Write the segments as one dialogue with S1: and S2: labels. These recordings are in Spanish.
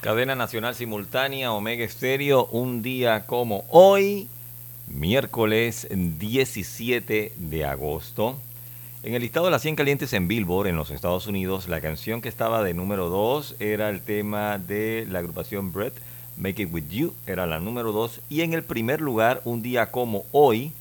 S1: Cadena Nacional Simultánea, Omega Estéreo, un día como hoy miércoles 17 de agosto. En el listado de las 100 calientes en Billboard en los Estados Unidos, la canción que estaba de número 2 era el tema de la agrupación Brett, Make It With You, era la número 2. Y en el primer lugar, un día como hoy,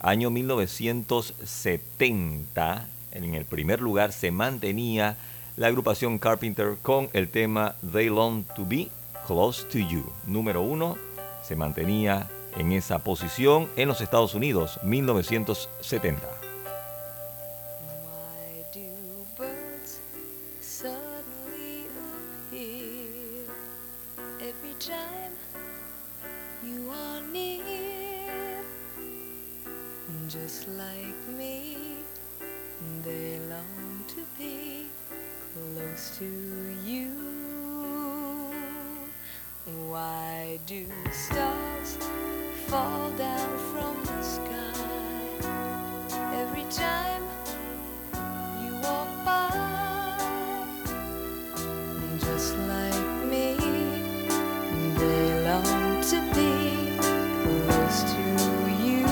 S1: año 1970, en el primer lugar se mantenía la agrupación Carpenter con el tema They Long To Be Close To You. Número 1 se mantenía en esa posición en los Estados Unidos, 1970.
S2: To you. Why do stars? fall down from the sky every time you walk by. Just like me, they long to be close to you.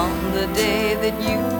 S2: On the day that you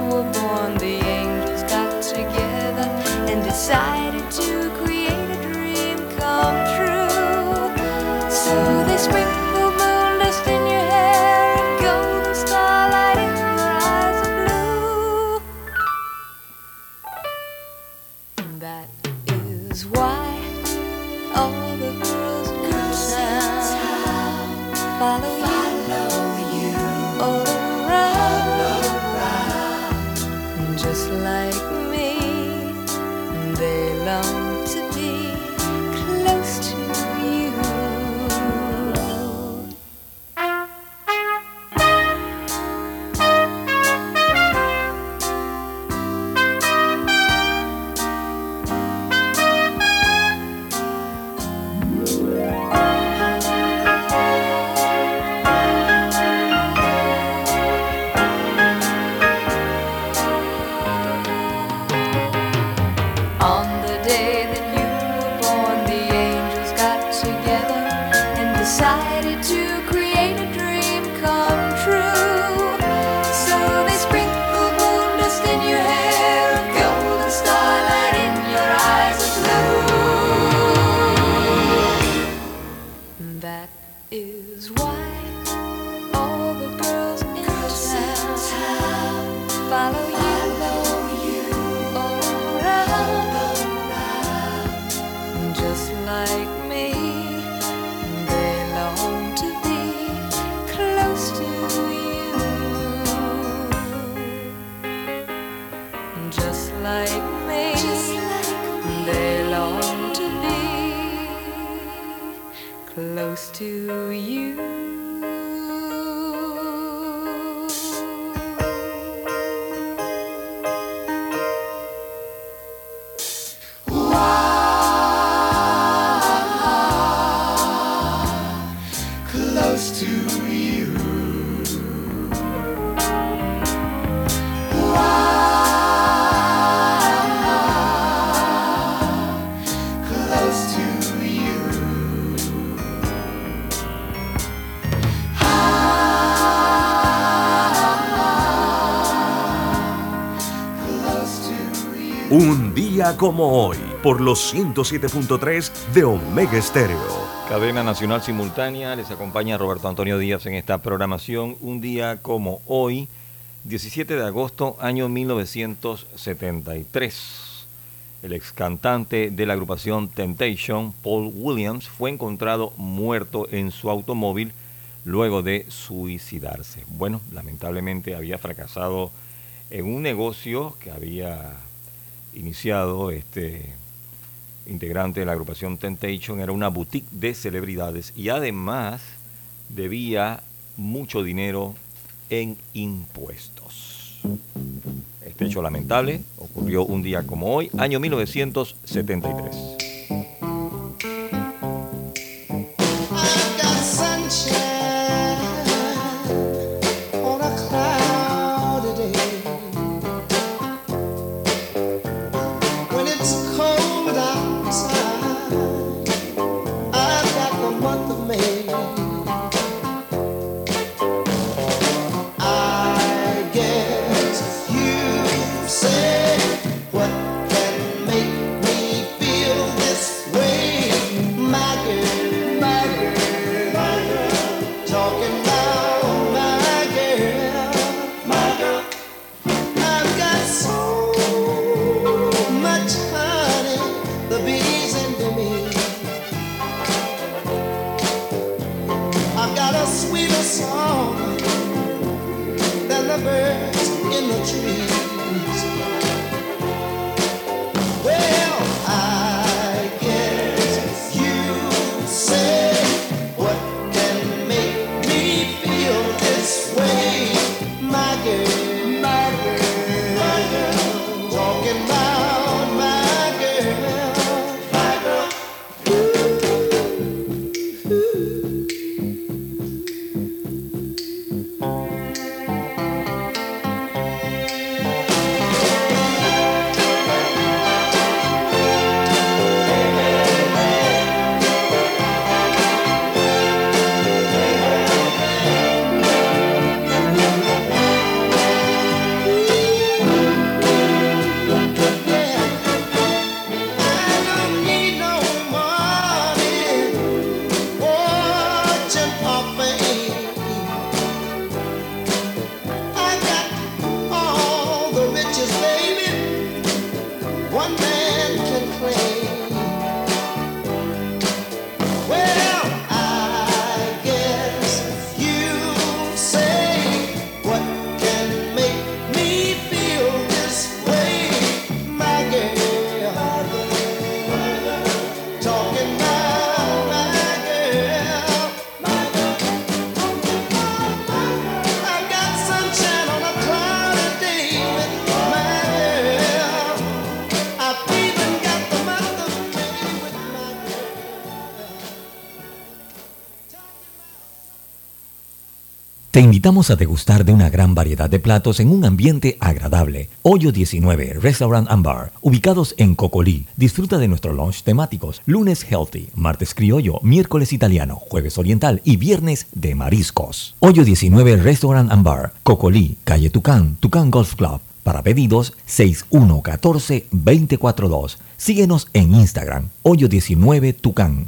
S3: día como hoy, por los 107.3 de Omega Estéreo.
S1: Cadena Nacional Simultánea, les acompaña Roberto Antonio Díaz en esta programación. Un día como hoy, 17 de agosto, año 1973. El ex cantante de la agrupación Temptation, Paul Williams, fue encontrado muerto en su automóvil luego de suicidarse. Bueno, lamentablemente había fracasado en un negocio que había iniciado este
S4: integrante de la agrupación Temptation, era una boutique de celebridades y además debía mucho dinero en impuestos. Este hecho lamentable ocurrió un día como hoy, año 1973.
S1: Te invitamos a degustar de una gran variedad de platos en un ambiente agradable. Hoyo 19, Restaurant and Bar, ubicados en Cocolí. Disfruta de nuestros lunch temáticos. Lunes healthy, martes criollo, miércoles italiano, jueves oriental y viernes de mariscos. Hoyo 19, Restaurant and Bar, Cocolí, calle Tucán, Tucán Golf Club. Para pedidos 6114-242. Síguenos en Instagram, Hoyo 19 Tucán.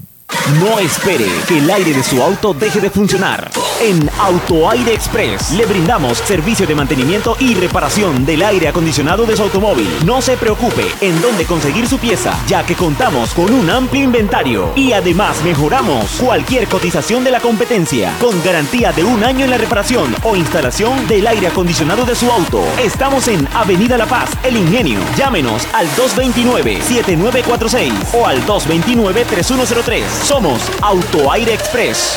S5: No espere que el aire de su auto deje de funcionar. En Autoaire Express le brindamos servicio de mantenimiento y reparación del aire acondicionado de su automóvil. No se preocupe en dónde conseguir su pieza, ya que contamos con un amplio inventario y además mejoramos cualquier cotización de la competencia con garantía de un año en la reparación o instalación del aire acondicionado de su auto. Estamos en Avenida La Paz, El Ingenio. Llámenos al 229-7946 o al 229-3103. Somos Autoaire Express.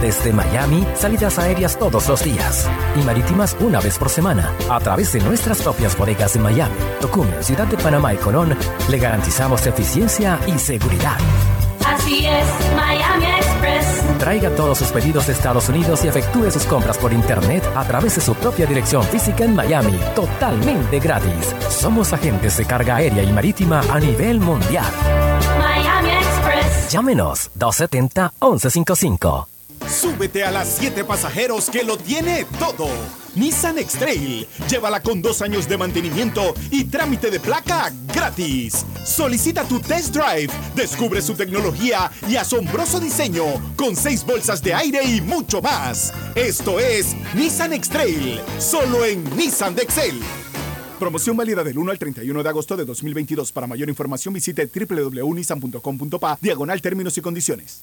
S6: Desde Miami, salidas aéreas todos los días y marítimas una vez por semana a través de nuestras propias bodegas en Miami, Tocumen, Ciudad de Panamá y Colón, le garantizamos eficiencia y seguridad.
S7: Así es, Miami Express.
S6: Traiga todos sus pedidos de Estados Unidos y efectúe sus compras por internet a través de su propia dirección física en Miami, totalmente gratis. Somos agentes de carga aérea y marítima a nivel mundial.
S7: Miami Express.
S6: Llámenos 270-1155.
S8: Súbete a las 7 pasajeros que lo tiene todo. Nissan X-Trail. Llévala con dos años de mantenimiento y trámite de placa gratis. Solicita tu test drive, descubre su tecnología y asombroso diseño con seis bolsas de aire y mucho más. Esto es Nissan X-Trail, solo en Nissan de Excel. Promoción válida del 1 al 31 de agosto de 2022. Para mayor información visite www.nissan.com.pa diagonal términos y condiciones.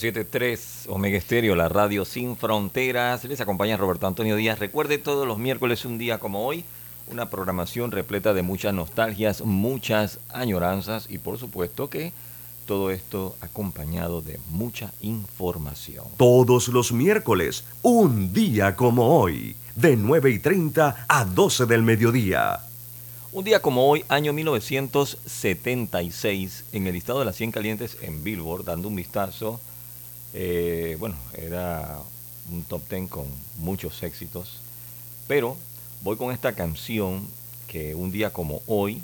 S1: 107.3 Omega Estéreo, la radio sin fronteras. Les acompaña Roberto Antonio Díaz. Recuerde todos los miércoles, un día como hoy, una programación repleta de muchas nostalgias, muchas añoranzas y por supuesto que todo esto acompañado de mucha información.
S9: Todos los miércoles, un día como hoy, de 9 y 30 a 12 del mediodía.
S1: Un día como hoy, año 1976, en el listado de las 100 calientes en Billboard, dando un vistazo, eh, bueno, era un top 10 con muchos éxitos, pero voy con esta canción que un día como hoy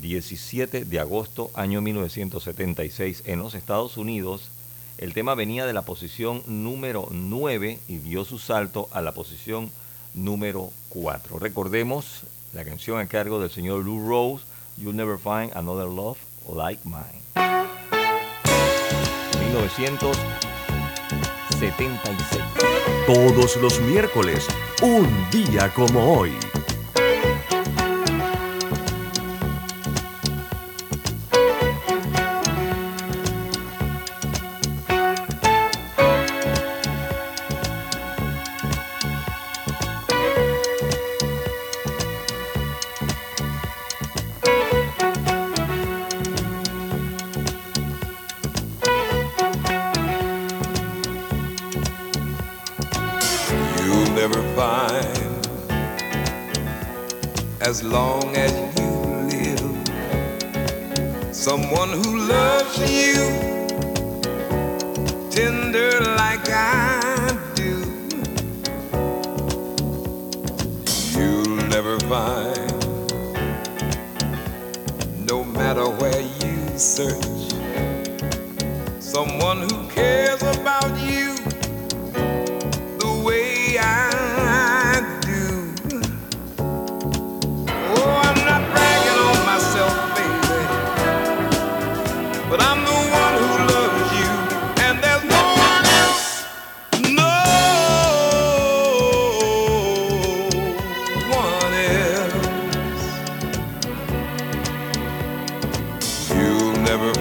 S1: 17 de agosto, año 1976, en los Estados Unidos. El tema venía de la posición número 9 y dio su salto a la posición número 4. Recordemos la canción a cargo del señor Lou Rose, You'll Never Find Another Love Like Mine. 1976.
S3: Todos los miércoles, un día como hoy.
S10: Who loves you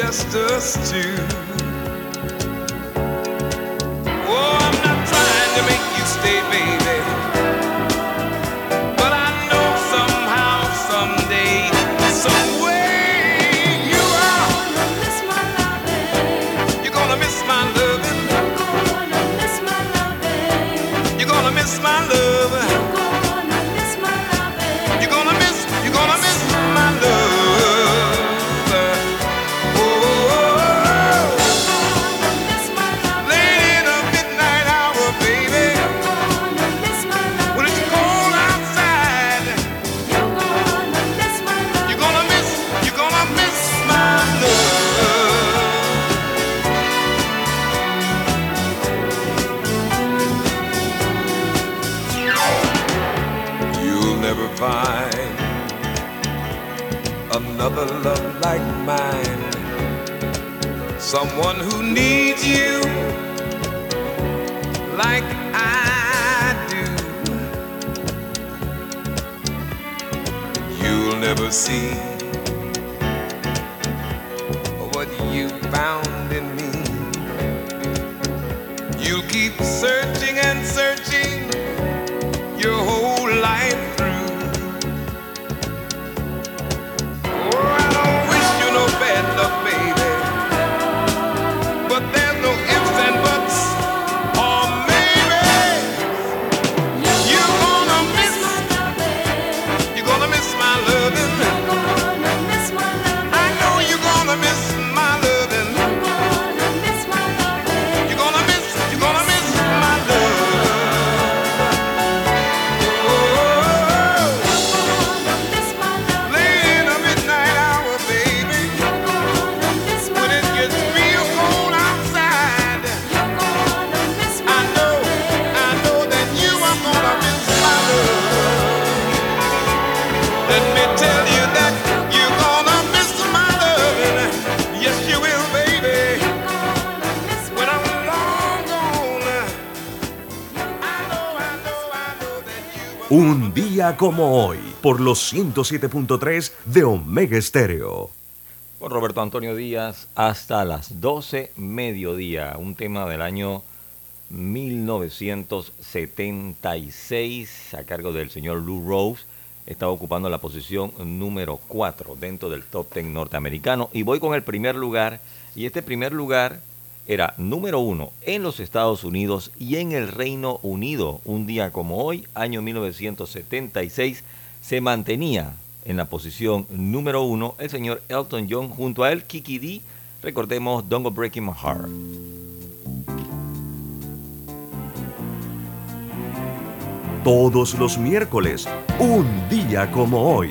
S10: just us two. Oh, I'm not trying to make you stay, baby.
S3: como hoy por los 107.3 de Omega Estéreo.
S1: Con Roberto Antonio Díaz hasta las 12 mediodía, un tema del año 1976 a cargo del señor Lou Rose. Estaba ocupando la posición número 4 dentro del top 10 norteamericano. Y voy con el primer lugar. Y este primer lugar era número uno en los Estados Unidos y en el Reino Unido. Un día como hoy, año 1976, se mantenía en la posición número uno el señor Elton John junto a él, Kiki D. Recordemos Don't Go Breaking My Heart.
S2: Todos los miércoles, un día como hoy.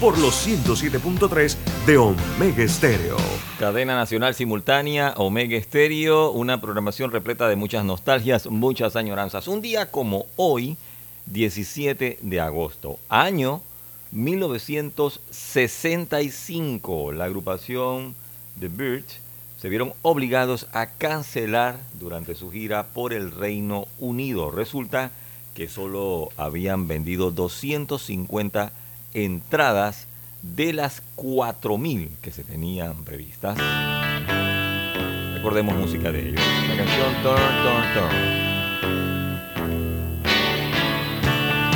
S3: por los 107.3 de Omega Estéreo.
S1: Cadena Nacional Simultánea, Omega Estéreo, una programación repleta de muchas nostalgias, muchas añoranzas. Un día como hoy, 17 de agosto, año 1965, la agrupación The Birds se vieron obligados a cancelar durante su gira por el Reino Unido. Resulta que solo habían vendido 250 entradas de las 4.000 que se tenían previstas. Recordemos música de ellos. La canción Turn, Turn, Turn.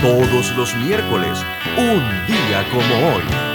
S3: Todos los miércoles, un día como hoy.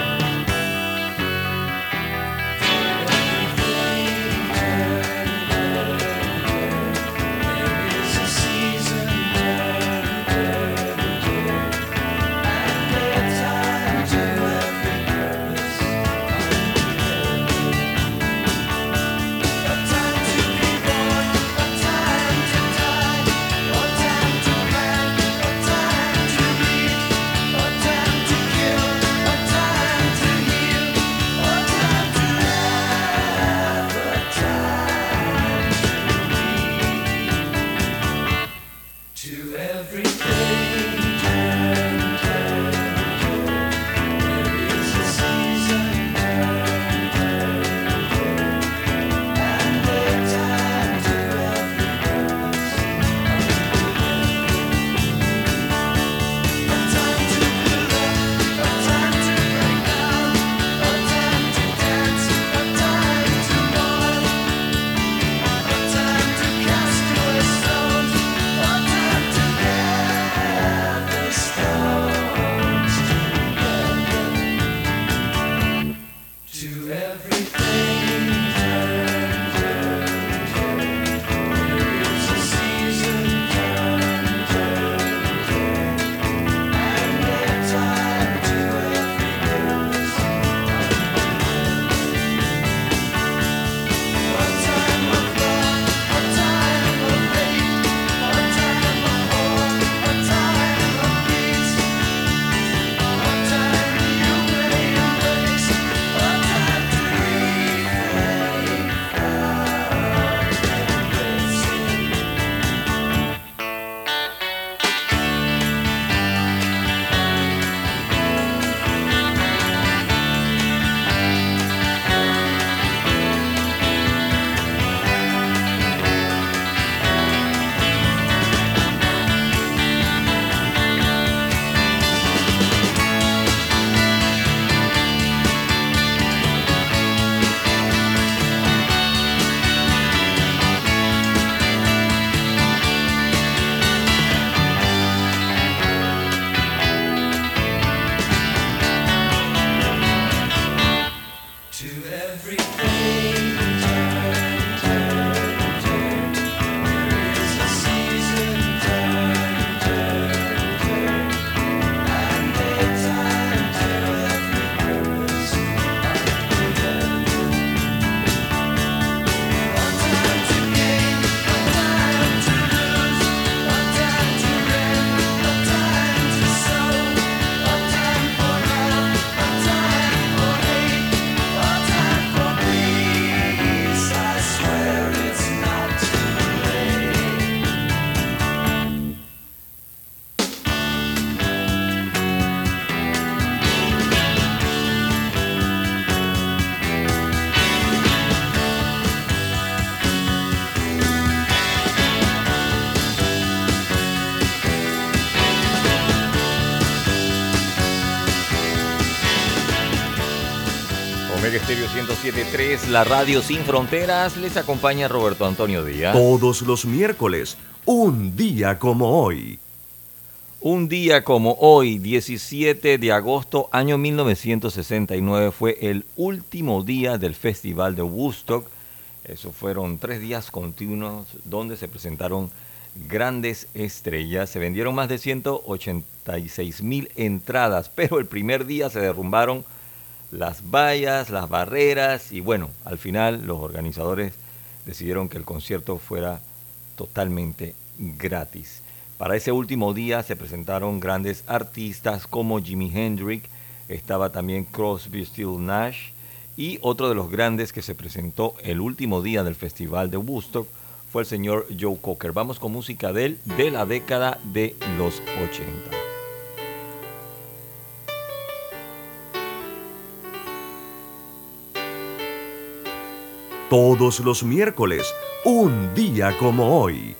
S1: 107.3, la radio sin fronteras. Les acompaña Roberto Antonio Díaz.
S3: Todos los miércoles, un día como hoy.
S1: Un día como hoy, 17 de agosto, año 1969, fue el último día del Festival de Woodstock. Eso fueron tres días continuos donde se presentaron grandes estrellas. Se vendieron más de 186 mil entradas, pero el primer día se derrumbaron las vallas, las barreras y bueno, al final los organizadores decidieron que el concierto fuera totalmente gratis. Para ese último día se presentaron grandes artistas como Jimi Hendrix, estaba también Crosby, Still Nash y otro de los grandes que se presentó el último día del festival de Woodstock fue el señor Joe Cocker. Vamos con música de él de la década de los 80.
S11: Todos los miércoles, un día como hoy.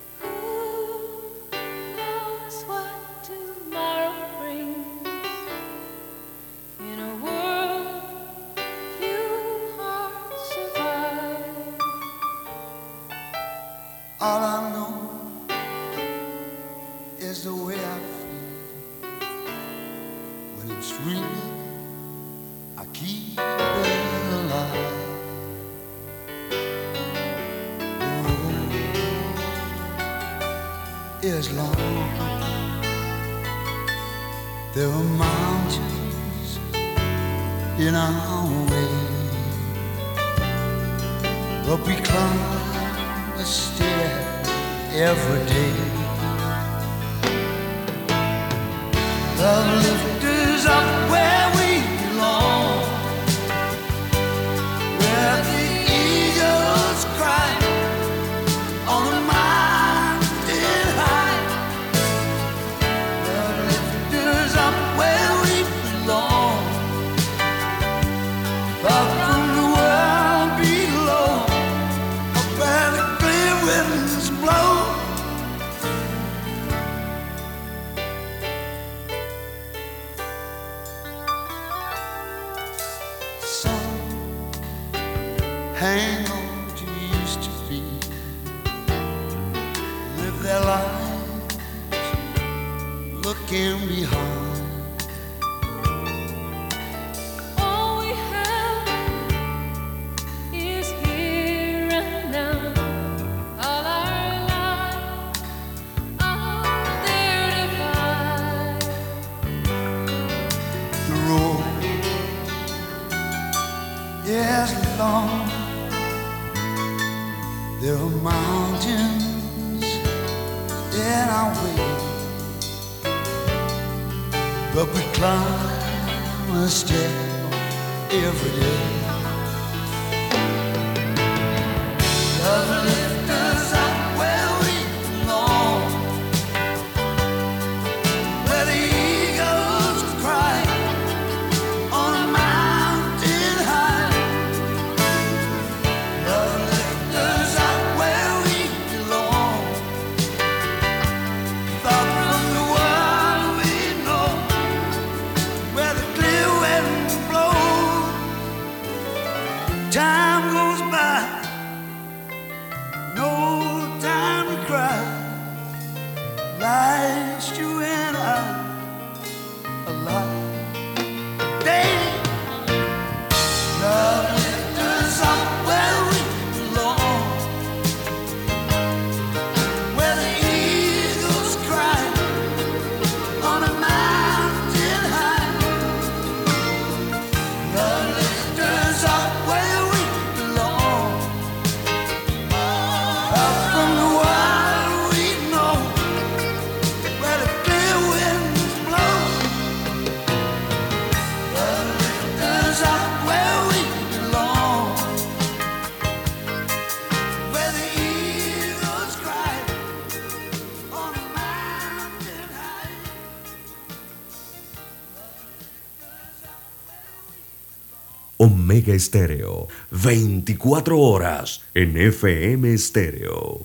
S11: Estéreo, 24 horas en FM Estéreo.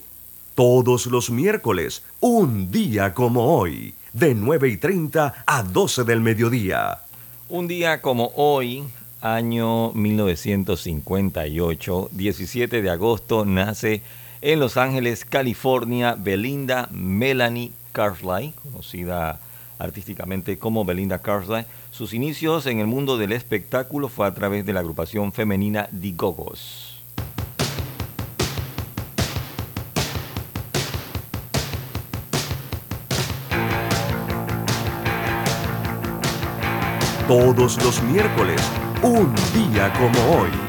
S11: Todos los miércoles, un día como hoy, de 9 y 30 a 12 del mediodía.
S1: Un día como hoy, año 1958, 17 de agosto, nace en Los Ángeles, California, Belinda Melanie Carlisle, conocida artísticamente como Belinda Carlisle. Sus inicios en el mundo del espectáculo fue a través de la agrupación femenina The Gogos.
S7: Todos los miércoles, un día como hoy.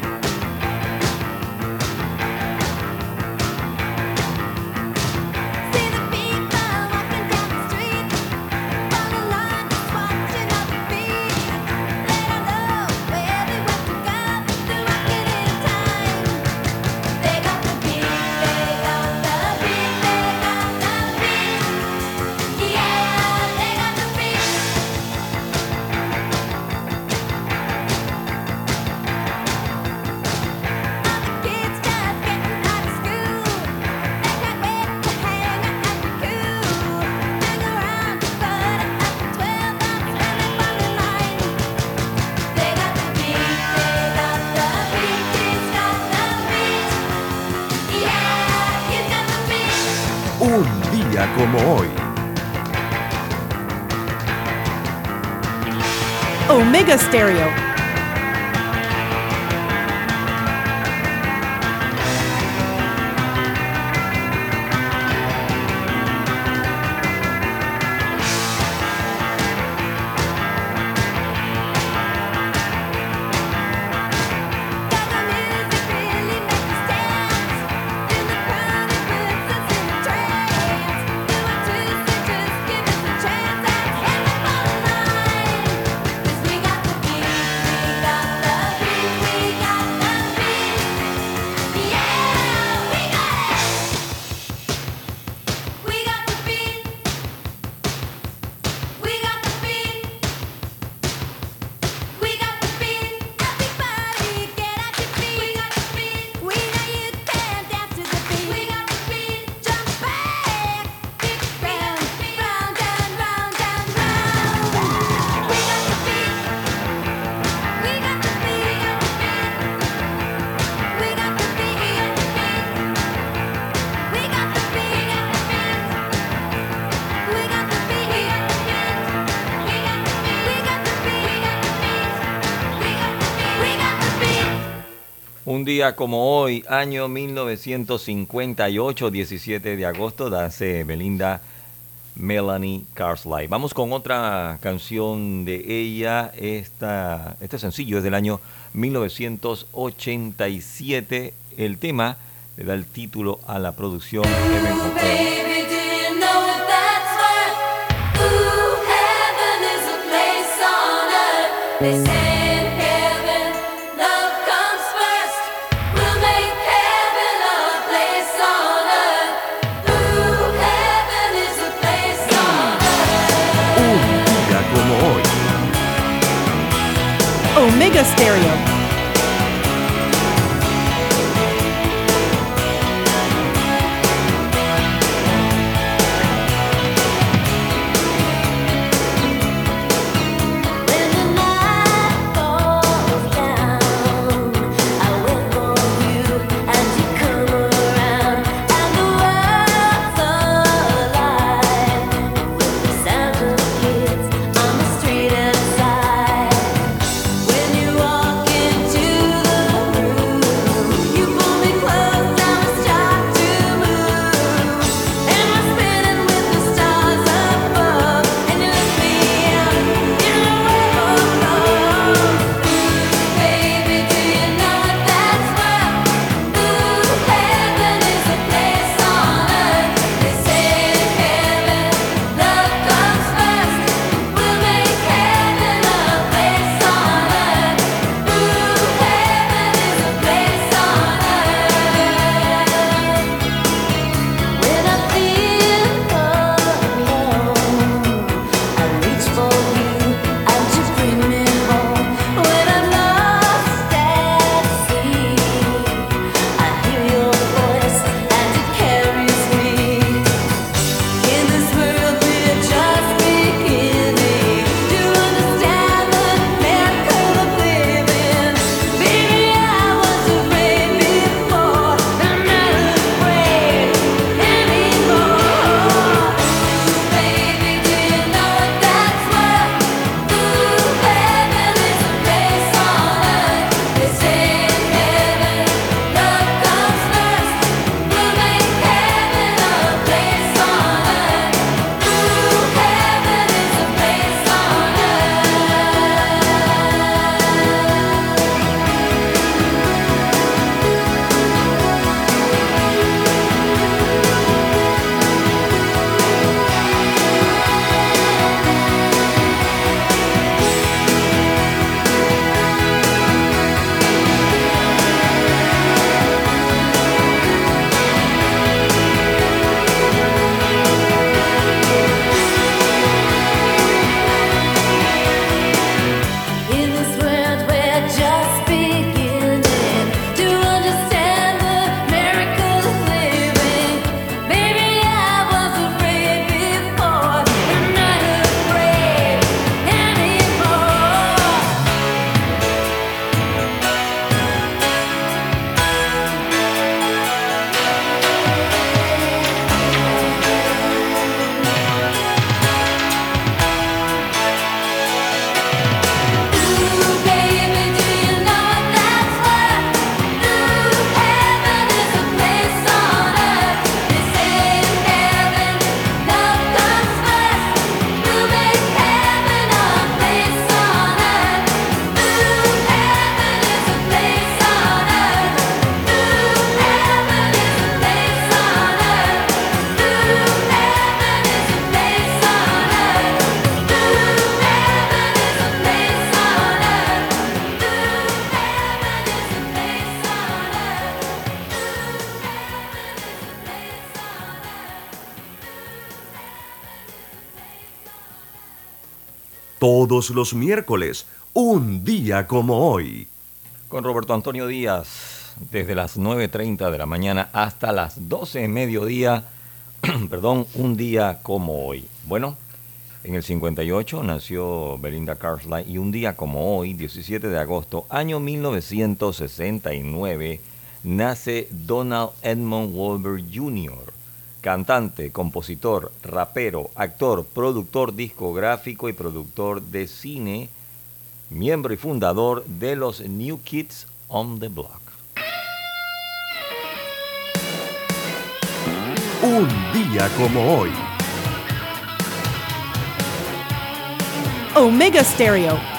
S7: Un día como hoy,
S1: año 1958, 17 de agosto, nace Belinda Melanie Carlisle. Vamos con otra canción de ella. Esta, este sencillo es del año 1987. El tema le da el título a la producción.
S12: Stereo.
S1: Con Roberto Antonio Díaz, desde las 9.30 de la mañana hasta las 12 de mediodía, perdón, un día como hoy. Bueno, en el 58 nació Belinda Carlisle y un día como hoy, 17 de agosto, año 1969, nace Donald Edmond Wolver Jr., cantante, compositor, rapero, actor, productor discográfico y productor de cine, miembro y fundador de los New Kids on the Block.
S3: Un día como hoy.
S7: Omega Stereo.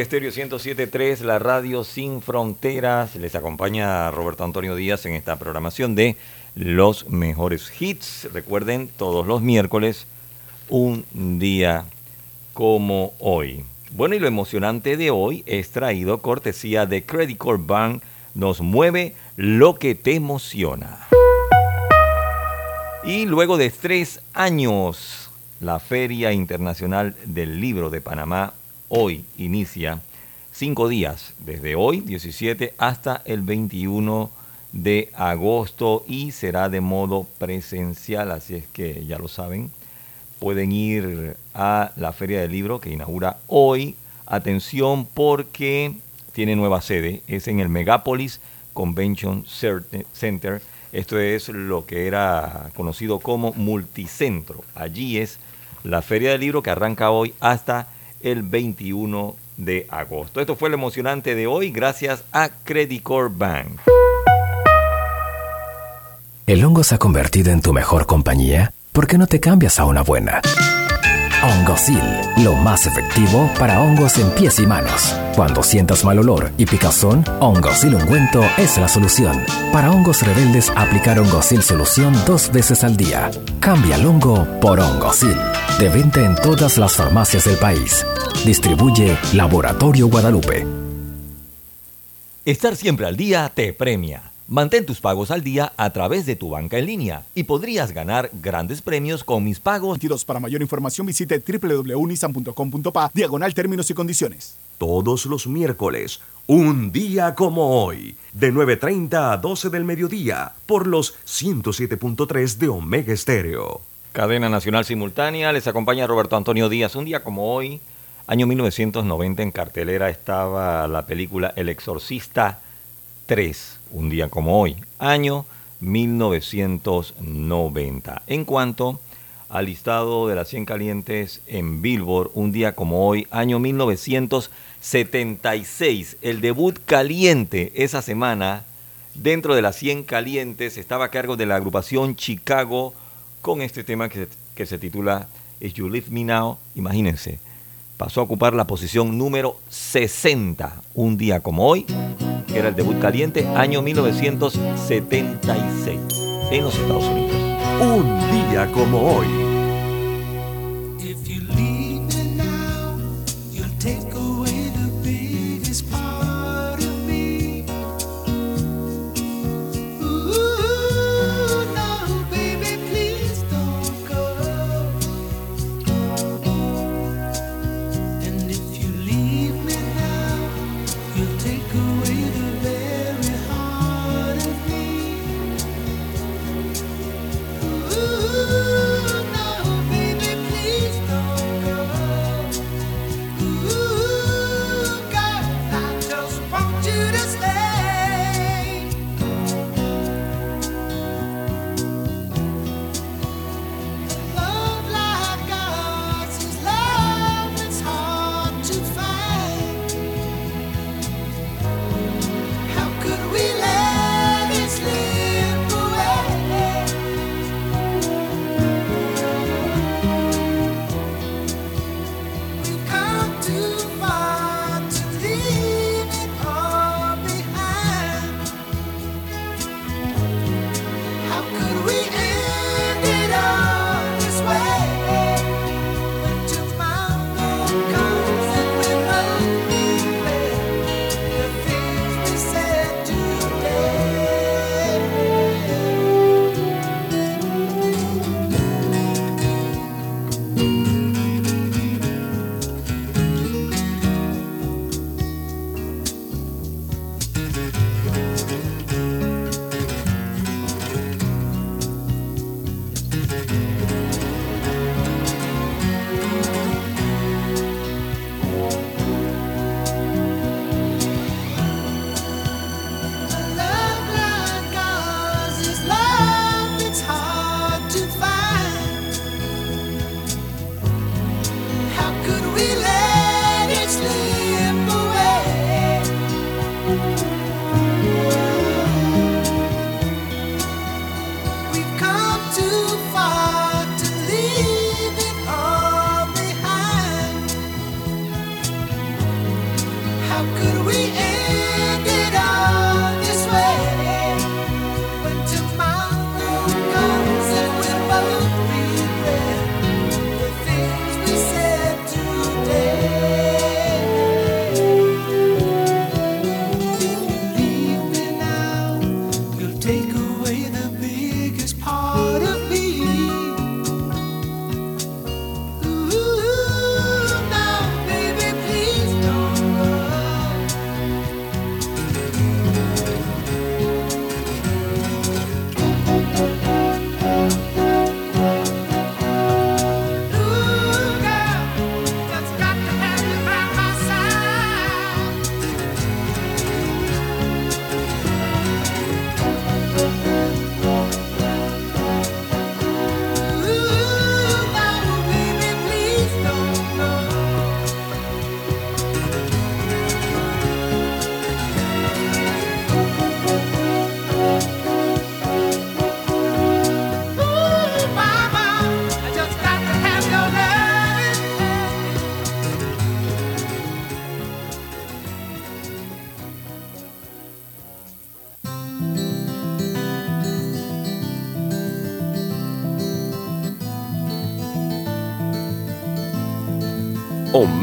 S1: Estéreo 107.3, la radio sin fronteras. Les acompaña Roberto Antonio Díaz en esta programación de los mejores hits. Recuerden, todos los miércoles, un día como hoy. Bueno, y lo emocionante de hoy es traído cortesía de Credit Corp Bank. Nos mueve lo que te emociona. Y luego de tres años la Feria Internacional del Libro de Panamá hoy inicia cinco días, desde hoy 17 hasta el 21 de agosto y será de modo presencial, así es que ya lo saben, pueden ir a la Feria del Libro que inaugura hoy. Atención porque tiene nueva sede, es en el Megapolis Convention Center. Esto es lo que era conocido como multicentro. Allí es la Feria del Libro que arranca hoy hasta el 21 de agosto. Esto fue lo emocionante de hoy gracias a Credicor Bank.
S6: ¿El hongo se ha convertido en tu mejor compañía? ¿Por qué no te cambias a una buena? Hongosil, lo más efectivo para hongos en pies y manos. Cuando sientas mal olor y picazón, Hongosil ungüento es la solución. Para hongos rebeldes, aplicar Hongosil solución dos veces al día. Cambia el hongo por Hongosil. De venta en todas las farmacias del país. Distribuye Laboratorio Guadalupe.
S13: Estar siempre al día te premia. Mantén tus pagos al día a través de tu banca en línea y podrías ganar grandes premios con mis pagos.
S8: Para mayor información visite www.nissan.com.pa diagonal términos y condiciones.
S14: Todos los miércoles, un día como hoy, de 9.30 a 12 del mediodía, por los 107.3 de Omega Estéreo.
S1: Cadena Nacional Simultánea, les acompaña Roberto Antonio Díaz. Un día como hoy, año 1990, en cartelera estaba la película El Exorcista 3. Un día como hoy, año 1990. En cuanto al listado de las 100 calientes en Billboard, un día como hoy, año 1976, el debut caliente esa semana dentro de las 100 calientes estaba a cargo de la agrupación Chicago con este tema que, que se titula If You Leave Me Now. Imagínense, pasó a ocupar la posición número 60 un día como hoy. Era el debut caliente, año 1976 en los Estados Unidos.
S14: Un día como hoy.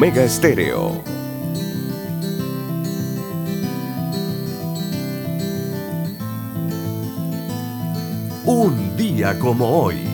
S14: Omega Estéreo. Un día como hoy.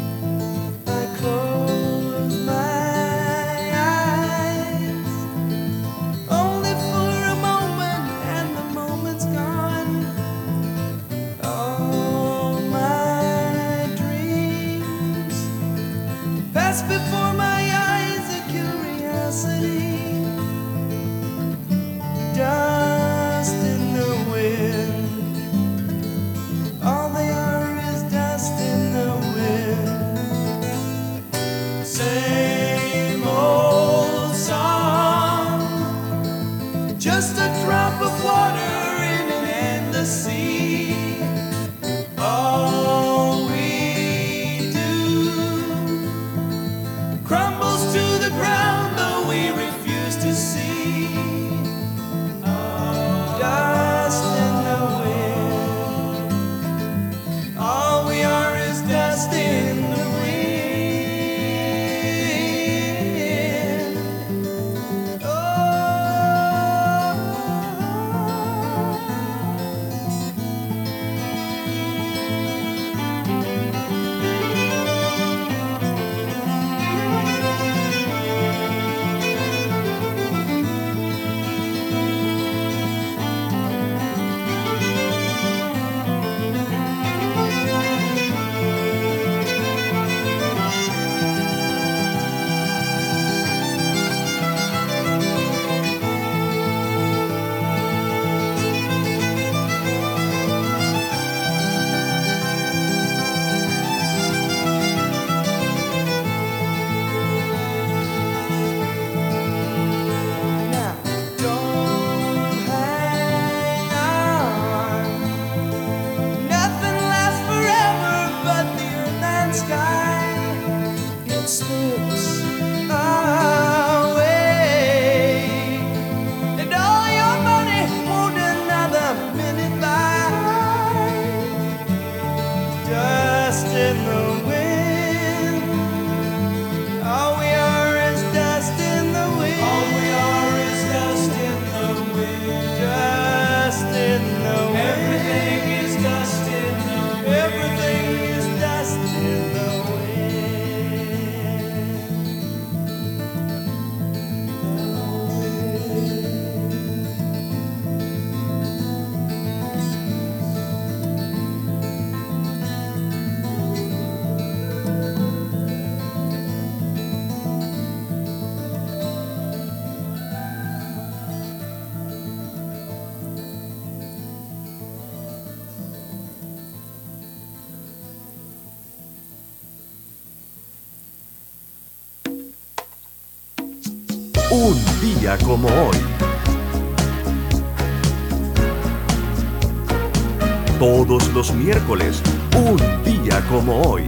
S14: como hoy. Todos los miércoles, un día como hoy.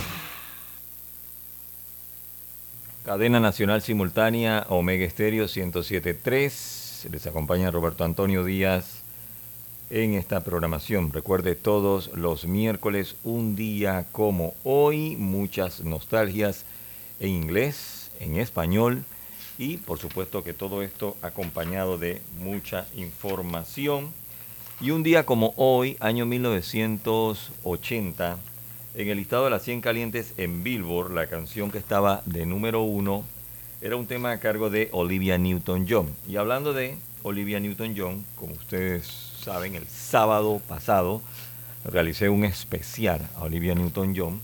S1: Cadena Nacional Simultánea, Omega Estéreo 107.3. Les acompaña Roberto Antonio Díaz en esta programación. Recuerde todos los miércoles, un día como hoy, muchas nostalgias en inglés, en español y por supuesto que todo esto acompañado de mucha información. Y un día como hoy, año 1980, en el listado de las 100 calientes en Billboard, la canción que estaba de número uno era un tema a cargo de Olivia Newton-John. Y hablando de Olivia Newton-John, como ustedes saben, el sábado pasado realicé un especial a Olivia Newton-John.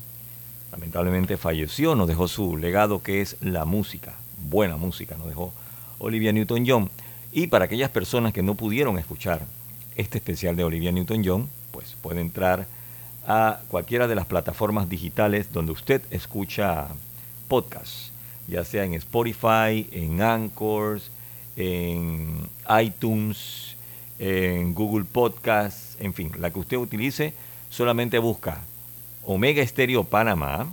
S1: Lamentablemente falleció, nos dejó su legado que es la música, buena música, nos dejó Olivia Newton-John. Y para aquellas personas que no pudieron escuchar este especial de Olivia Newton-John, pues puede entrar a cualquiera de las plataformas digitales donde usted escucha podcasts, ya sea en Spotify, en Anchors, en iTunes, en Google Podcasts, en fin, la que usted utilice, solamente busca Omega Estéreo Panamá.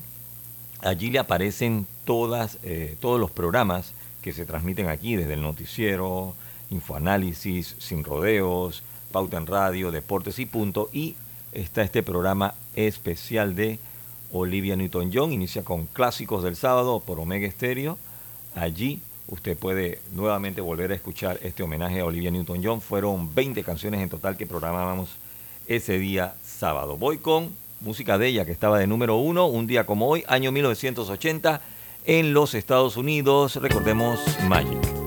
S1: Allí le aparecen todas, eh, todos los programas que se transmiten aquí, desde el noticiero, infoanálisis, sin rodeos, pauta en radio, deportes y punto. Y está este programa especial de Olivia Newton-John. Inicia con Clásicos del Sábado por Omega Estéreo. Allí usted puede nuevamente volver a escuchar este homenaje a Olivia Newton-John. Fueron 20 canciones en total que programábamos ese día sábado. Voy con música de ella que estaba de número uno, un día como hoy, año 1980, en los Estados Unidos. Recordemos Magic.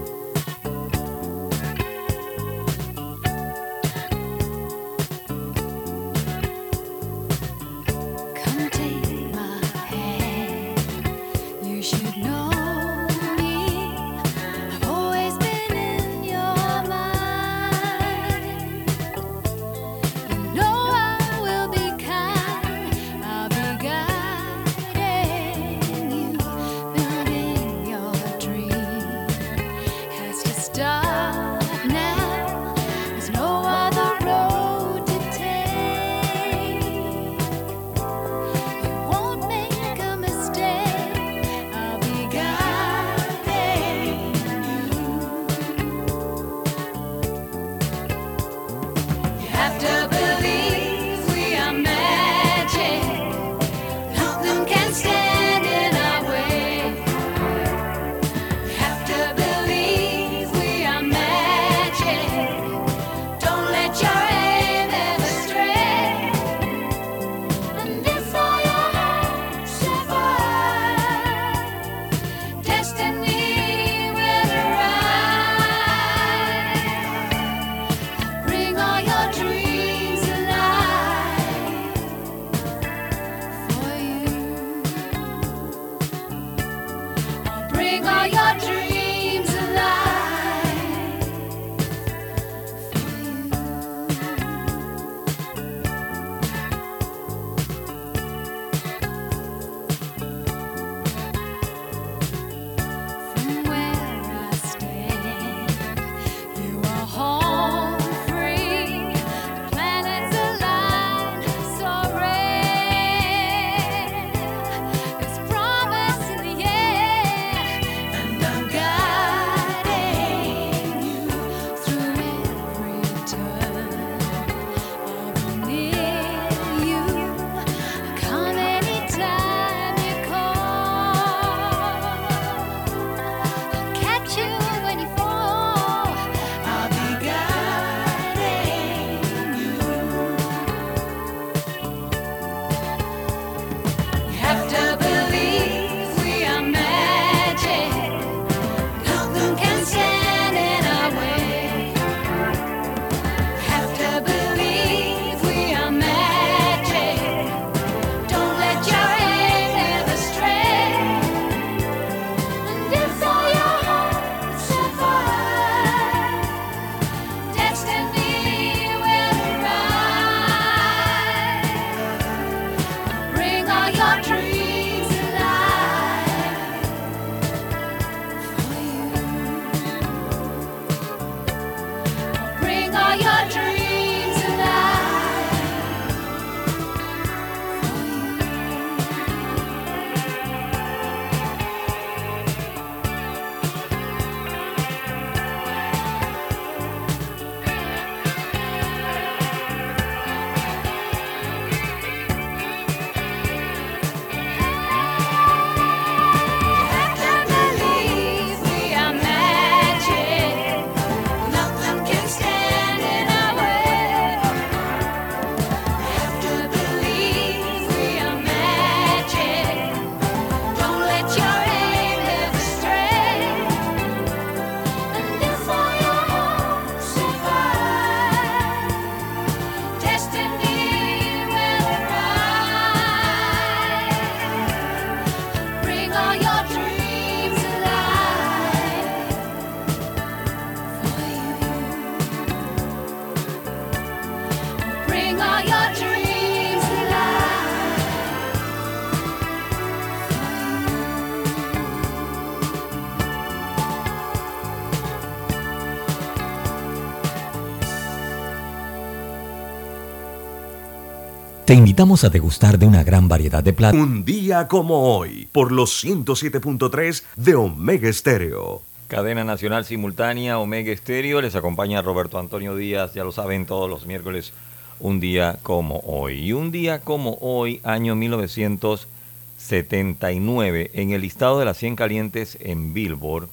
S15: Invitamos a degustar de una gran variedad de platos.
S3: Un día como hoy, por los 107.3 de Omega Estéreo.
S1: Cadena Nacional Simultánea Omega Estéreo. Les acompaña Roberto Antonio Díaz, ya lo saben, todos los miércoles, un día como hoy. Y un día como hoy, año 1979, en el listado de las 100 calientes en Billboard,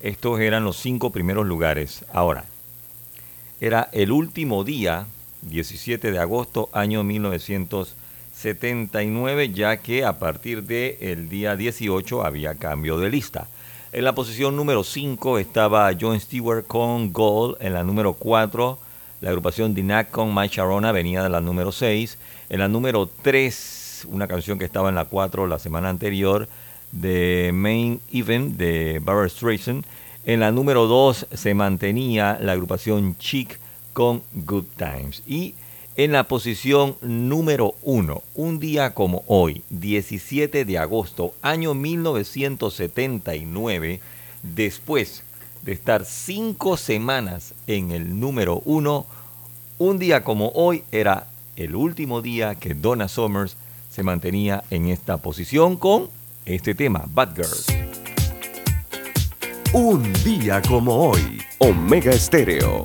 S1: estos eran los cinco primeros lugares. Ahora, era el último día, 17 de agosto, año 1979, ya que a partir del día 18 había cambio de lista. En la posición número 5 estaba John Stewart con Gold. En la número 4, la agrupación Dinac con My Sharona venía de la número 6. En la número 3, una canción que estaba en la 4 la semana anterior, de Main Event de Barbara Streisand. En la número 2 se mantenía la agrupación Chic con Good Times. Y en la posición número 1, un día como hoy, 17 de agosto, año 1979, después de estar cinco semanas en el número 1, un día como hoy era el último día que Donna Summers se mantenía en esta posición con este tema, Bad Girls.
S3: Un día como hoy, Omega Estéreo.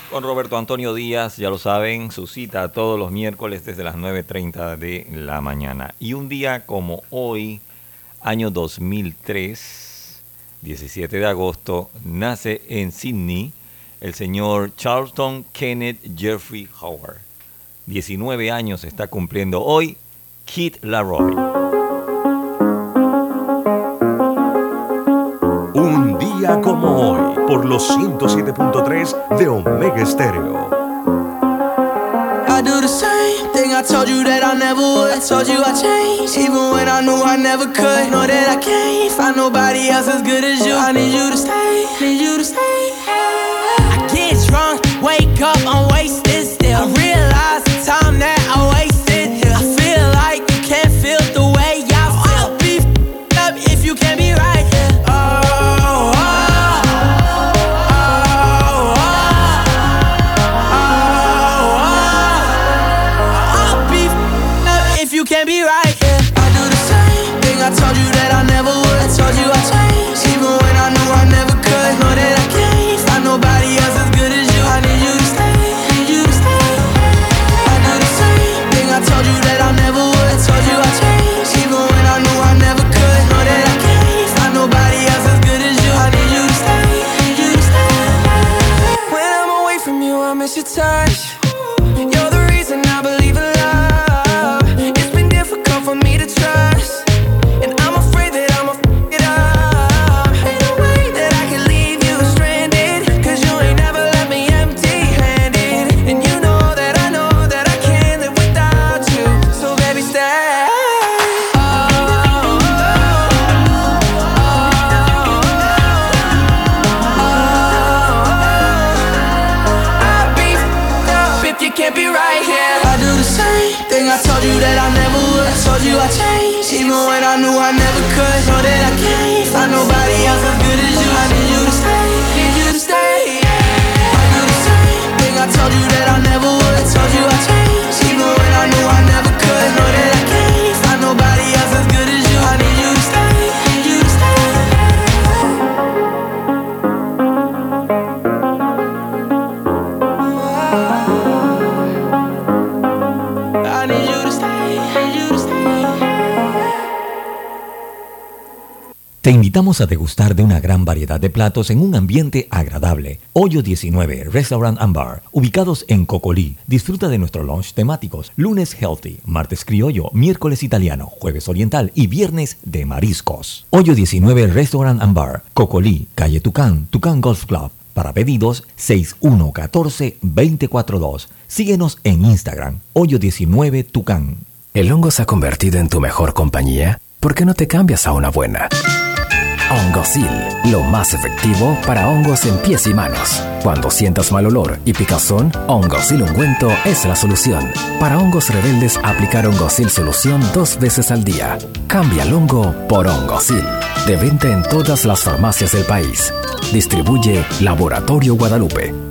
S1: Con Roberto Antonio Díaz, ya lo saben, su cita todos los miércoles desde las 9.30 de la mañana. Y un día como hoy, año 2003, 17 de agosto, nace en Sydney el señor Charlton Kenneth Jeffrey Howard. 19 años está cumpliendo hoy Kit Laroi.
S3: Como hoy, por los 107.3 de Omega Estéreo.
S16: I do the same thing I told you that I never would. I told you I changed, even when I knew I never could. Know that I can't find nobody else as good as you. I need you to stay, need you to stay. I get drunk, wake up, I'm wasted
S15: Invitamos a degustar de una gran variedad de platos en un ambiente agradable. Hoyo 19 Restaurant and Bar, ubicados en Cocolí. Disfruta de nuestros lunch temáticos. Lunes healthy, martes criollo, miércoles italiano, jueves oriental y viernes de mariscos. Hoyo 19 Restaurant and Bar, Cocolí, calle Tucán, Tucán Golf Club. Para pedidos 6114-242. Síguenos en Instagram, Hoyo 19 Tucán.
S6: ¿El hongo se ha convertido en tu mejor compañía? ¿Por qué no te cambias a una buena? Hongosil, lo más efectivo para hongos en pies y manos. Cuando sientas mal olor y picazón, Hongosil ungüento es la solución. Para hongos rebeldes, aplicar Hongosil solución dos veces al día. Cambia el hongo por Hongosil. De venta en todas las farmacias del país. Distribuye Laboratorio Guadalupe.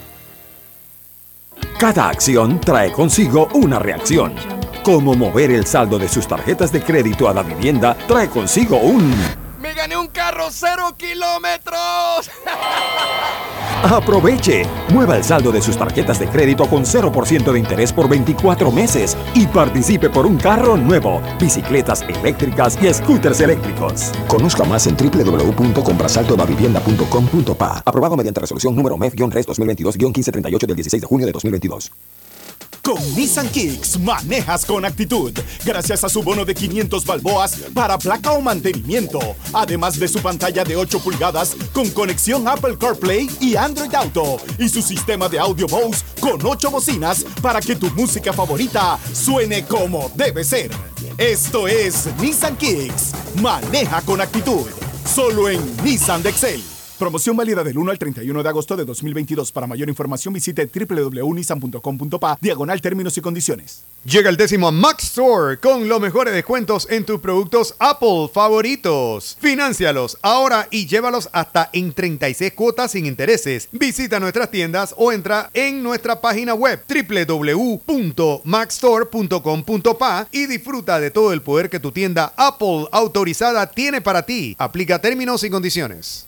S17: Cada acción trae consigo una reacción. Como mover el saldo de sus tarjetas de crédito a la vivienda trae consigo un...
S18: Gané un carro cero kilómetros!
S17: Aproveche. Mueva el saldo de sus tarjetas de crédito con 0% de interés por 24 meses y participe por un carro nuevo, bicicletas eléctricas y scooters eléctricos.
S19: Conozca más en www.comprasaltodavivienda.com.pa. Aprobado mediante resolución número MEF-RES 2022-1538 del 16 de junio de 2022.
S8: Con Nissan Kicks manejas con actitud, gracias a su bono de 500 balboas para placa o mantenimiento, además de su pantalla de 8 pulgadas con conexión Apple CarPlay y Android Auto, y su sistema de audio Bose con 8 bocinas para que tu música favorita suene como debe ser. Esto es Nissan Kicks, maneja con actitud, solo en Nissan de Excel. Promoción válida del 1 al 31 de agosto de 2022. Para mayor información visite www.nissan.com.pa diagonal términos y condiciones.
S20: Llega el décimo Max Store con los mejores descuentos en tus productos Apple favoritos. Financialos ahora y llévalos hasta en 36 cuotas sin intereses. Visita nuestras tiendas o entra en nuestra página web www.maxstore.com.pa y disfruta de todo el poder que tu tienda Apple autorizada tiene para ti. Aplica términos y condiciones.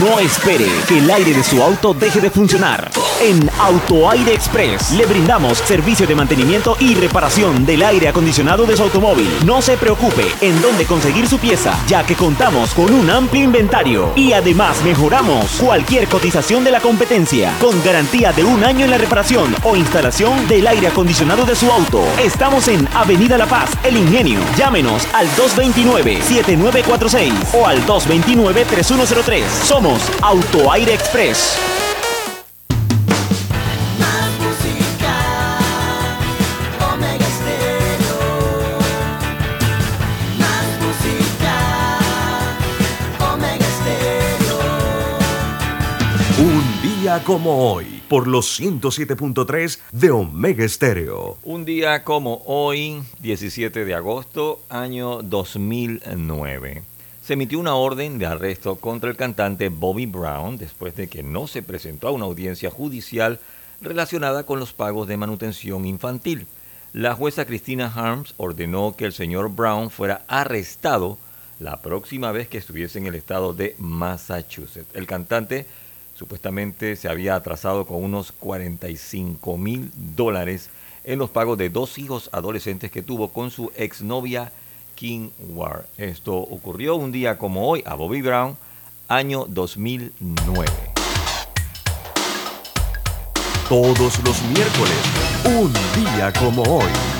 S5: No espere que el aire de su auto deje de funcionar. En AutoAire Express le brindamos servicio de mantenimiento y reparación del aire acondicionado de su automóvil. No se preocupe en dónde conseguir su pieza, ya que contamos con un amplio inventario y además mejoramos cualquier cotización de la competencia con garantía de un año en la reparación o instalación del aire acondicionado de su auto. Estamos en Avenida La Paz, El Ingenio. Llámenos al 229-7946 o al 229-3103. Somos AutoAire Express.
S4: Omega Stereo. Más música. Omega Stereo.
S3: Un día como hoy, por los 107.3 de Omega Stereo.
S1: Un día como hoy, 17 de agosto, año 2009, se emitió una orden de arresto contra el cantante Bobby Brown después de que no se presentó a una audiencia judicial relacionada con los pagos de manutención infantil. La jueza Christina Harms ordenó que el señor Brown fuera arrestado la próxima vez que estuviese en el estado de Massachusetts. El cantante supuestamente se había atrasado con unos 45 mil dólares en los pagos de dos hijos adolescentes que tuvo con su exnovia King Ward. Esto ocurrió un día como hoy a Bobby Brown, año 2009.
S3: Todos los miércoles, un día como hoy.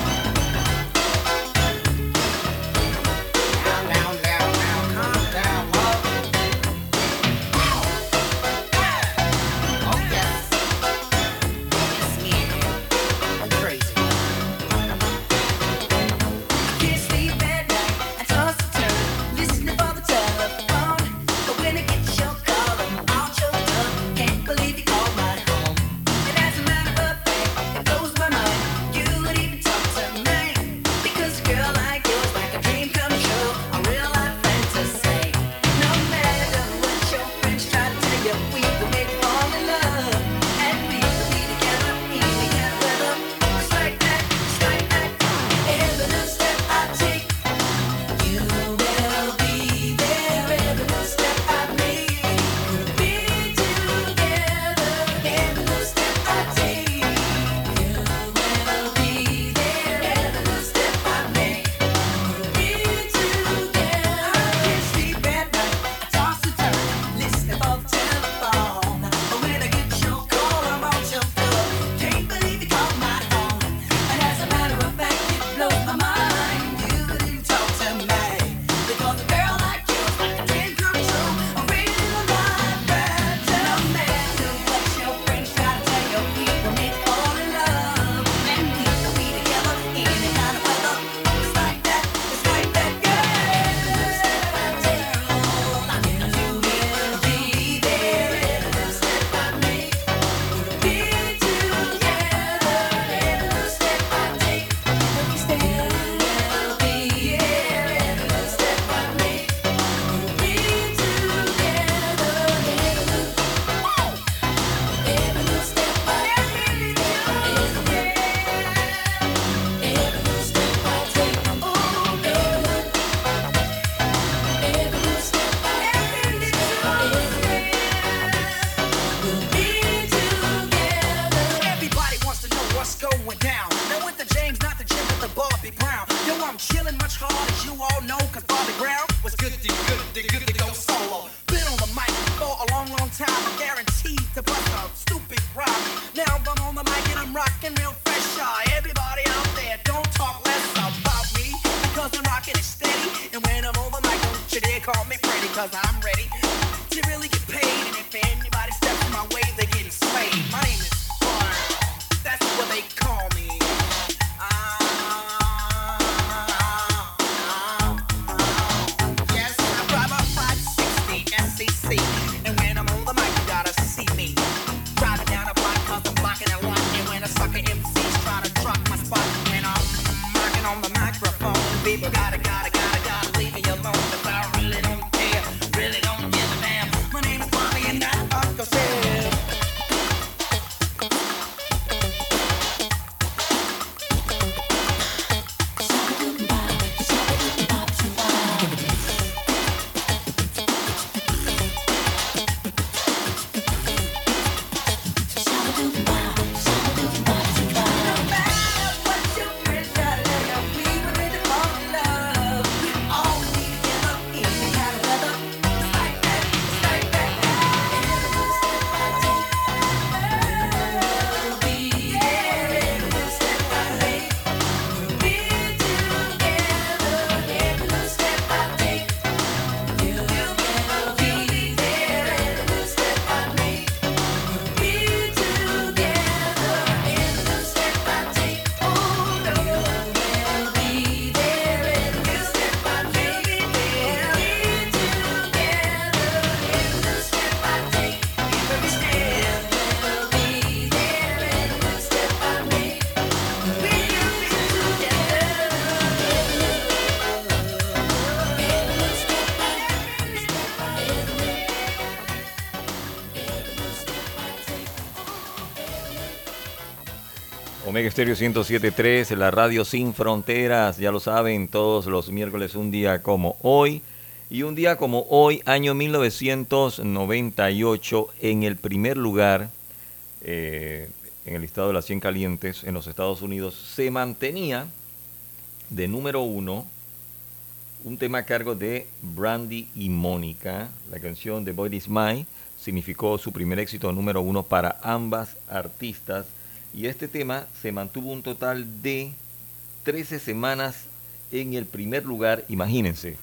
S1: Omega Stereo 107.3, la radio sin fronteras, ya lo saben, todos los miércoles un día como hoy. Y un día como hoy, año 1998, en el primer lugar, eh, en el listado de las 100 calientes en los Estados Unidos, se mantenía de número uno un tema a cargo de Brandy y Mónica. La canción The Boy Is Mine significó su primer éxito número uno para ambas artistas. Y este tema se mantuvo un total de 13 semanas en el primer lugar, imagínense,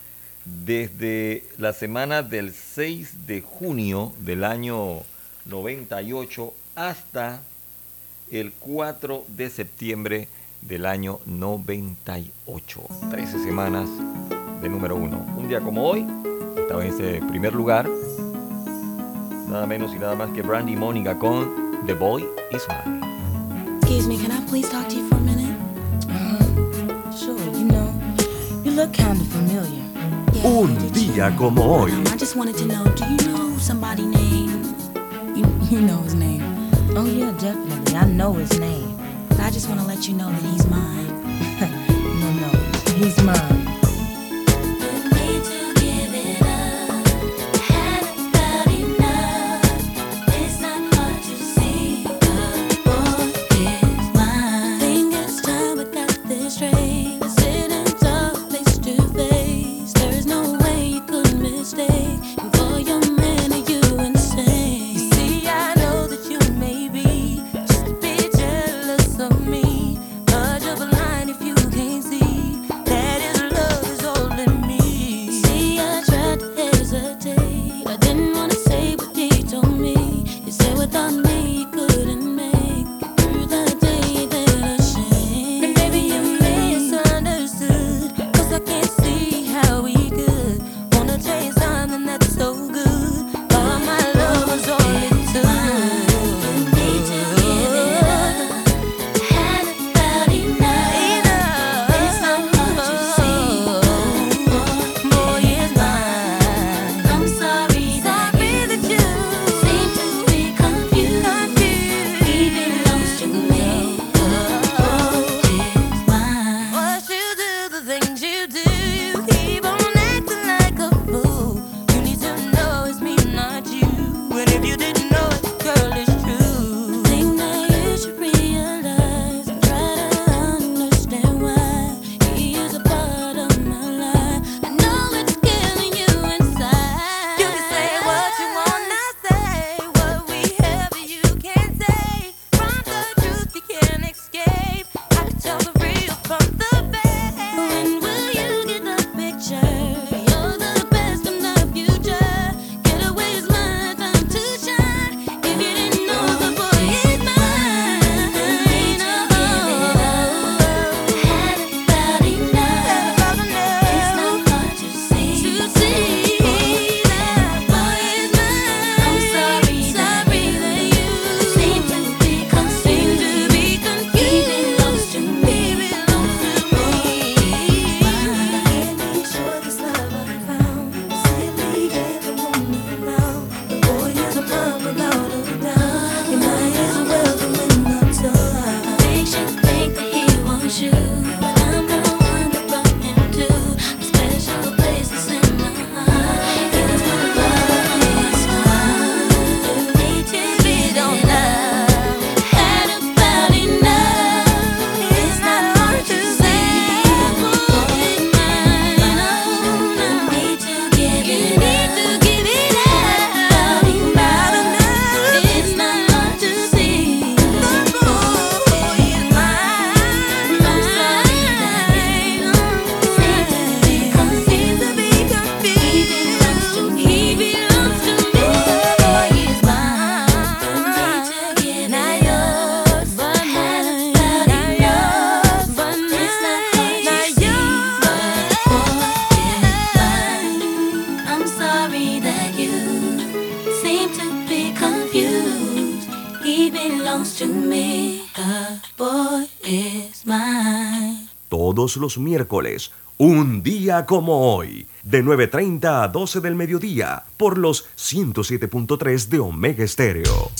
S1: desde la semana del 6 de junio del año 98 hasta el 4 de septiembre del año 98. 13 semanas de número uno. Un día como hoy, estaba en ese primer lugar, nada menos y nada más que Brandy Mónica con The Boy Is Mine.
S21: Excuse me, can I please talk to you for a minute? Uh-huh. Sure, you know, you look kind of familiar.
S3: Yeah, Un día como hoy.
S21: Um, I just wanted to know, do you know somebody named? You, you know his name. Oh yeah, definitely. I know his name. But I just want to let you know that he's mine. no, no, he's mine.
S22: los miércoles, un día como hoy, de 9.30 a 12 del mediodía, por los 107.3 de Omega Estéreo.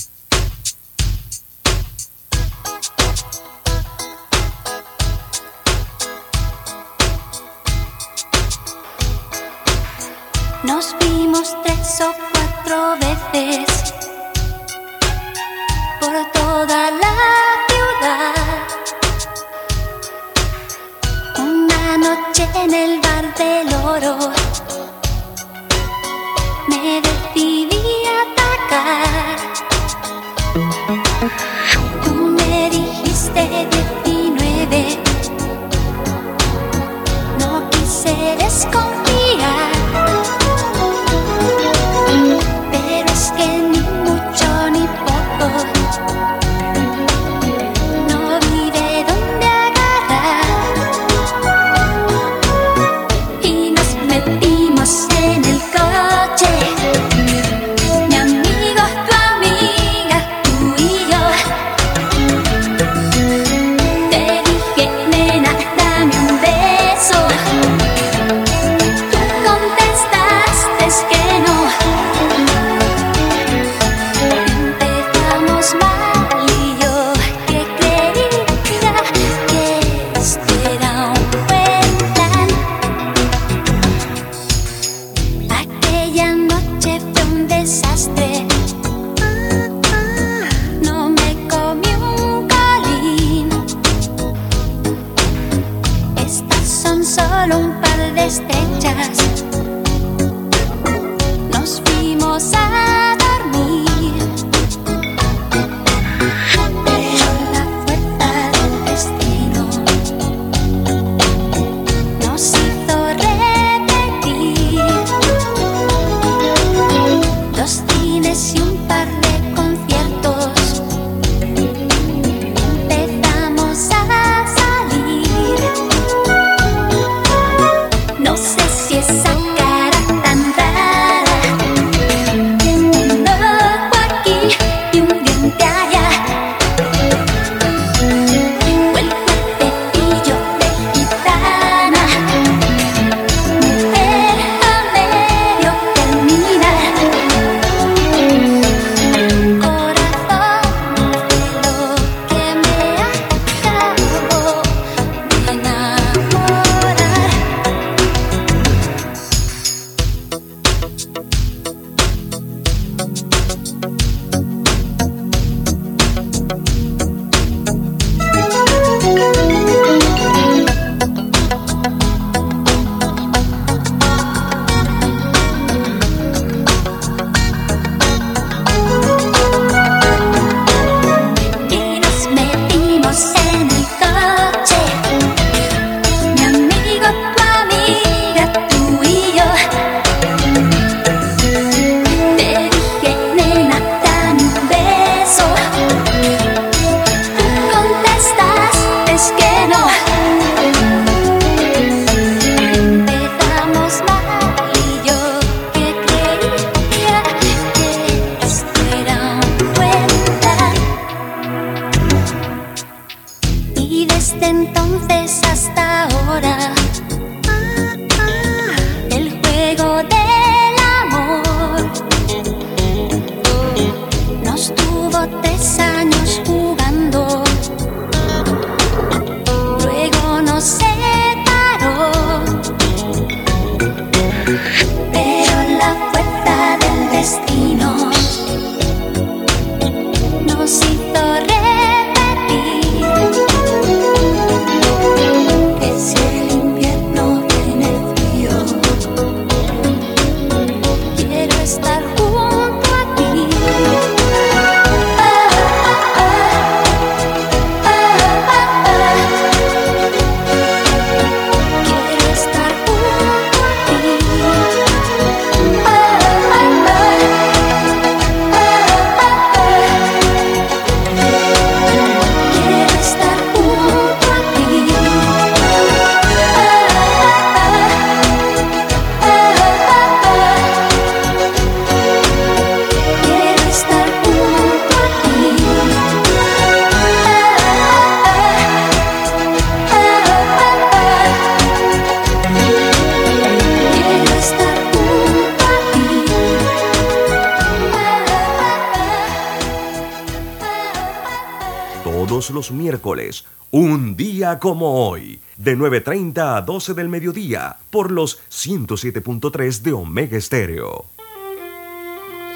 S3: Como hoy, de 9.30 a 12 del mediodía, por los 107.3 de Omega Estéreo.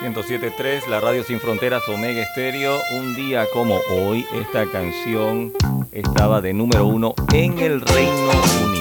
S23: 107.3, la radio sin fronteras Omega Estéreo. Un día como hoy, esta canción estaba de número uno en el Reino Unido.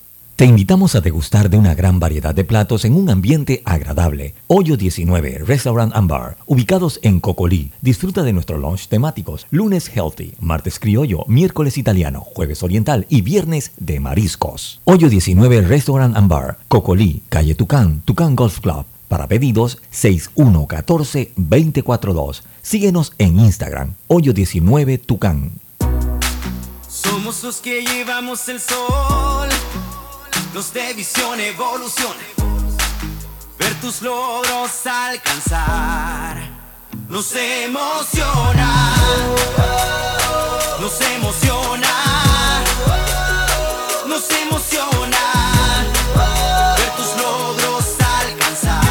S1: Te invitamos a degustar de una gran variedad de platos en un ambiente agradable. Hoyo 19, Restaurant and Bar, ubicados en Cocolí. Disfruta de nuestros lunch temáticos. Lunes healthy, martes criollo, miércoles italiano, jueves oriental y viernes de mariscos. Hoyo 19, Restaurant and Bar, Cocolí, calle Tucán, Tucán Golf Club. Para pedidos 6114-242. Síguenos en Instagram, Hoyo 19 Tucán.
S24: Somos los que llevamos el sol, los de visión, evolución. Ver tus logros alcanzar, nos emociona, nos emociona, nos emociona. Ver tus logros alcanzar,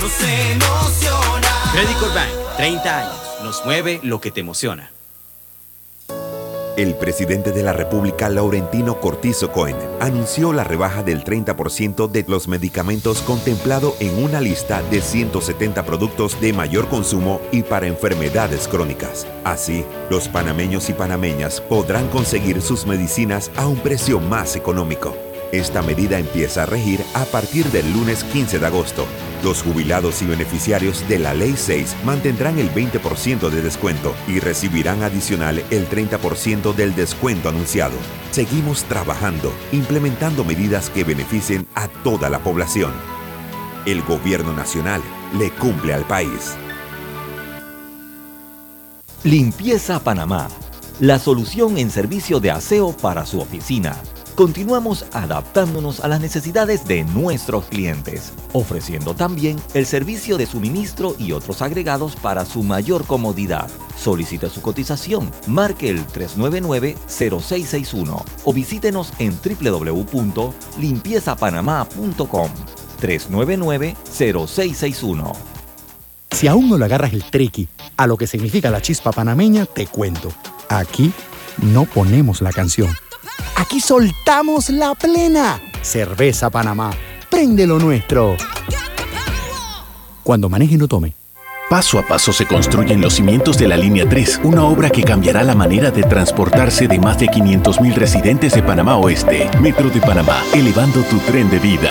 S24: nos emociona.
S25: Credit Bank, 30 años. Nos mueve lo que te emociona.
S26: El presidente de la República, Laurentino Cortizo Cohen, anunció la rebaja del 30% de los medicamentos contemplado en una lista de 170 productos de mayor consumo y para enfermedades crónicas. Así, los panameños y panameñas podrán conseguir sus medicinas a un precio más económico. Esta medida empieza a regir a partir del lunes 15 de agosto. Los jubilados y beneficiarios de la Ley 6 mantendrán el 20% de descuento y recibirán adicional el 30% del descuento anunciado. Seguimos trabajando, implementando medidas que beneficien a toda la población. El gobierno nacional le cumple al país.
S1: Limpieza Panamá, la solución en servicio de aseo para su oficina. Continuamos adaptándonos a las necesidades de nuestros clientes, ofreciendo también el servicio de suministro y otros agregados para su mayor comodidad. Solicite su cotización, marque el 399-0661 o visítenos en www.limpiezapanamá.com 399-0661.
S27: Si aún no le agarras el triqui a lo que significa la chispa panameña, te cuento. Aquí no ponemos la canción. Aquí soltamos la plena. Cerveza Panamá. Prende lo nuestro. Cuando maneje no tome.
S28: Paso a paso se construyen los cimientos de la Línea 3, una obra que cambiará la manera de transportarse de más de 500.000 residentes de Panamá Oeste. Metro de Panamá, elevando tu tren de vida.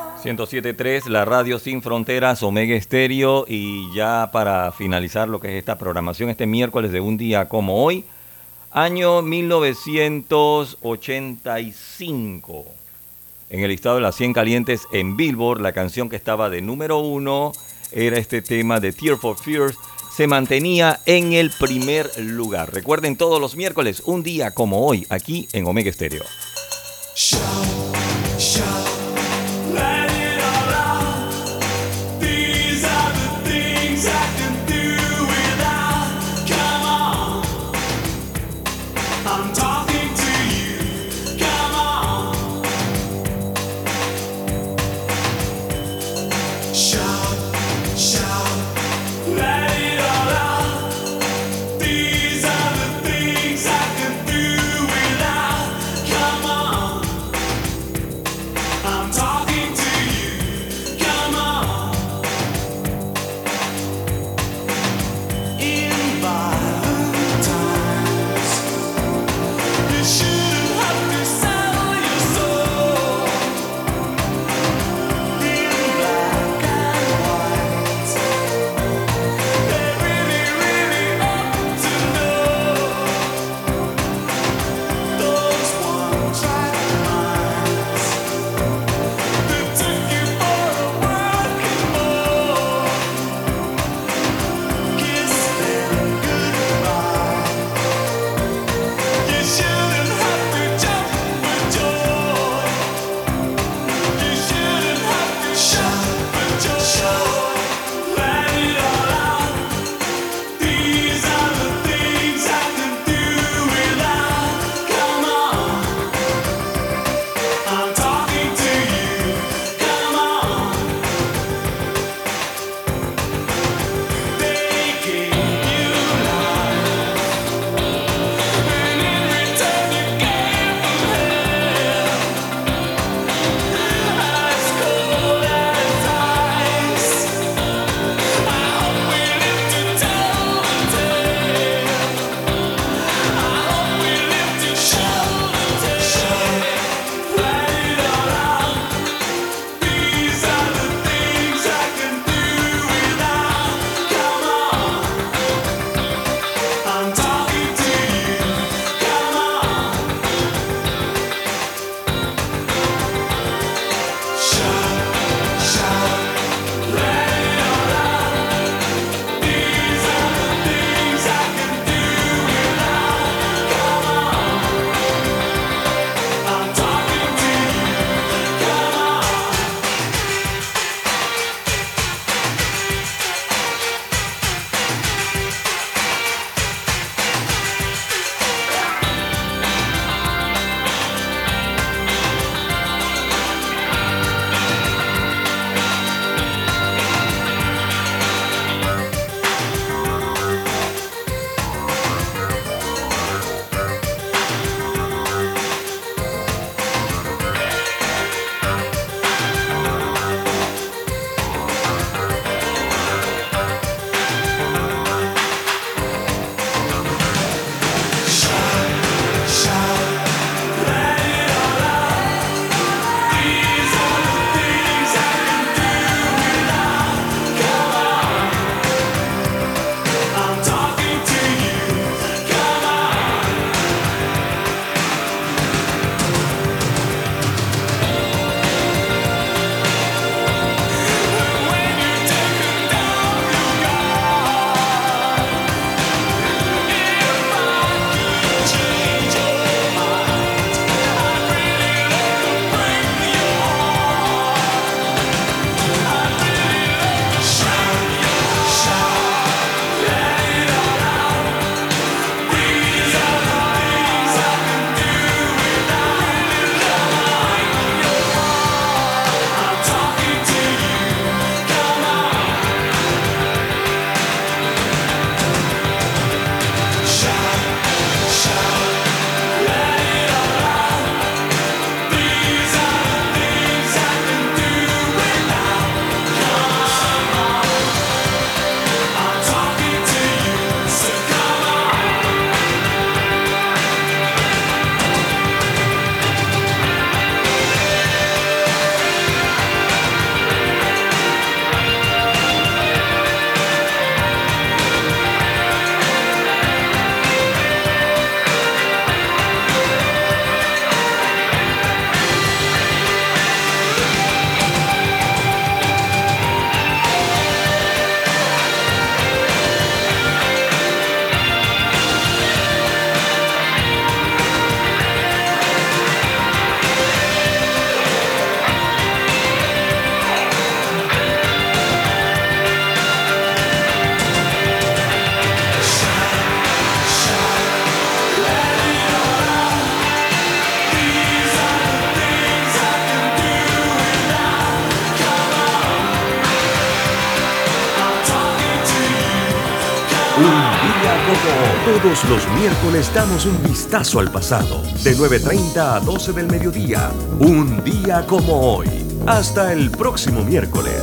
S10: 107.3, la radio sin fronteras, Omega Estéreo. Y ya para finalizar lo que es esta programación, este miércoles de un día como hoy, año 1985. En el listado de las 100 calientes en Billboard, la canción que estaba de número uno era este tema de Tear for Fears. Se mantenía en el primer lugar. Recuerden todos los miércoles, un día como hoy, aquí en Omega Estéreo.
S3: Todos los miércoles damos un vistazo al pasado. De 9.30 a 12 del mediodía. Un día como hoy. Hasta el próximo miércoles.